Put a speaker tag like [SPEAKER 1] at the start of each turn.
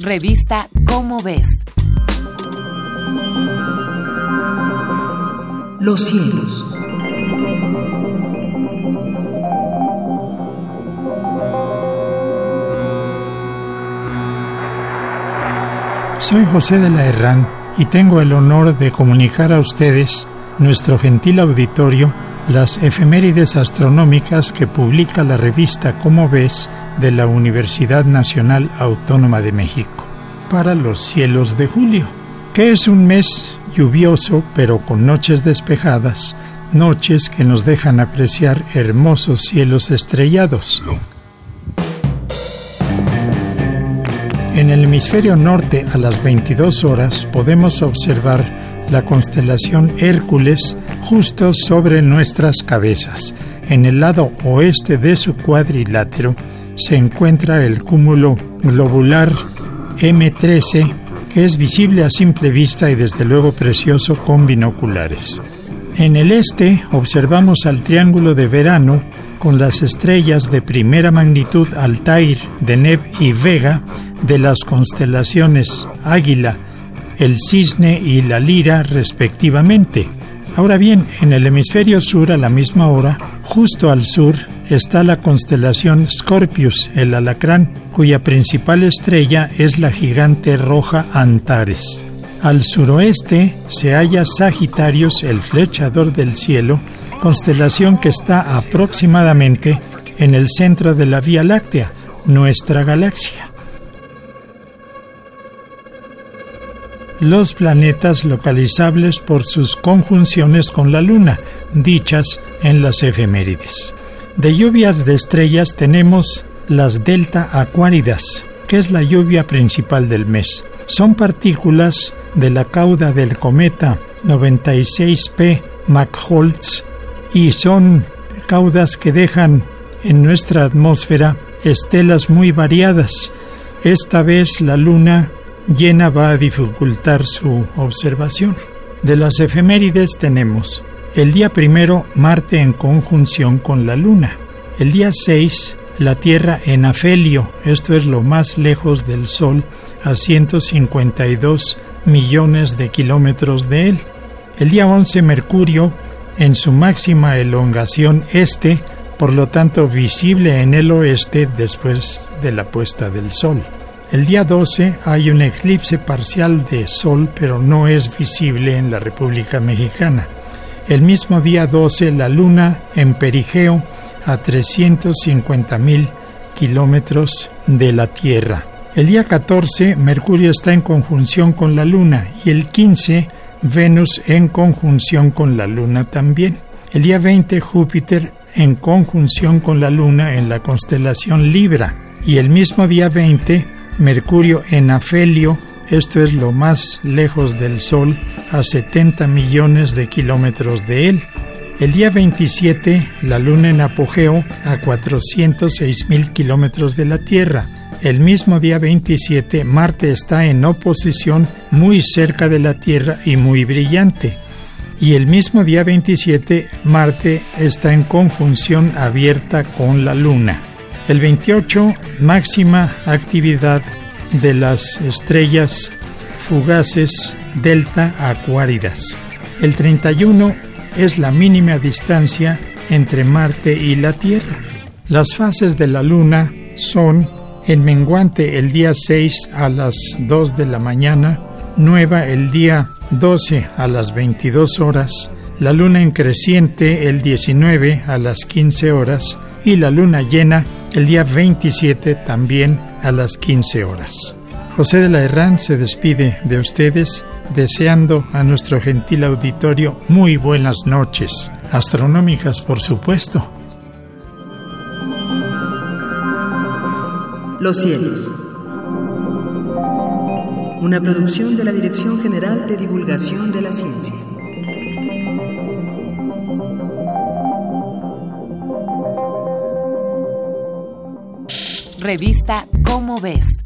[SPEAKER 1] Revista Cómo ves.
[SPEAKER 2] Los cielos.
[SPEAKER 3] Soy José de la Herrán y tengo el honor de comunicar a ustedes, nuestro gentil auditorio, las efemérides astronómicas que publica la revista Como ves de la Universidad Nacional Autónoma de México para los cielos de julio, que es un mes lluvioso pero con noches despejadas, noches que nos dejan apreciar hermosos cielos estrellados. En el hemisferio norte a las 22 horas podemos observar la constelación Hércules justo sobre nuestras cabezas. En el lado oeste de su cuadrilátero se encuentra el cúmulo globular M13 que es visible a simple vista y desde luego precioso con binoculares. En el este observamos al triángulo de verano con las estrellas de primera magnitud Altair, Deneb y Vega de las constelaciones Águila, el cisne y la lira respectivamente. Ahora bien, en el hemisferio sur a la misma hora, justo al sur, está la constelación Scorpius, el alacrán, cuya principal estrella es la gigante roja Antares. Al suroeste se halla Sagitarius, el flechador del cielo, constelación que está aproximadamente en el centro de la Vía Láctea, nuestra galaxia. Los planetas localizables por sus conjunciones con la Luna, dichas en las efemérides. De lluvias de estrellas tenemos las delta acuáridas, que es la lluvia principal del mes. Son partículas de la cauda del cometa 96P McHoltz y son caudas que dejan en nuestra atmósfera estelas muy variadas. Esta vez la Luna llena va a dificultar su observación. De las efemérides tenemos el día primero Marte en conjunción con la Luna, el día 6 la Tierra en afelio, esto es lo más lejos del Sol, a 152 millones de kilómetros de él. El día 11 Mercurio en su máxima elongación este, por lo tanto visible en el oeste después de la puesta del Sol. El día 12 hay un eclipse parcial de Sol, pero no es visible en la República Mexicana. El mismo día 12 la Luna en perigeo a 350 mil kilómetros de la Tierra. El día 14 Mercurio está en conjunción con la Luna y el 15 Venus en conjunción con la Luna también. El día 20 Júpiter en conjunción con la Luna en la constelación Libra y el mismo día 20 Mercurio en afelio, esto es lo más lejos del Sol, a 70 millones de kilómetros de él. El día 27, la Luna en apogeo a 406 mil kilómetros de la Tierra. El mismo día 27, Marte está en oposición muy cerca de la Tierra y muy brillante. Y el mismo día 27, Marte está en conjunción abierta con la Luna. El 28, máxima actividad de las estrellas fugaces delta acuáridas. El 31 es la mínima distancia entre Marte y la Tierra. Las fases de la Luna son en menguante el día 6 a las 2 de la mañana, nueva el día 12 a las 22 horas, la luna en creciente el 19 a las 15 horas y la luna llena el día 27 también a las 15 horas. José de la Herrán se despide de ustedes deseando a nuestro gentil auditorio muy buenas noches, astronómicas por supuesto.
[SPEAKER 2] Los cielos. Una producción de la Dirección General de Divulgación de la Ciencia.
[SPEAKER 1] Revista Cómo ves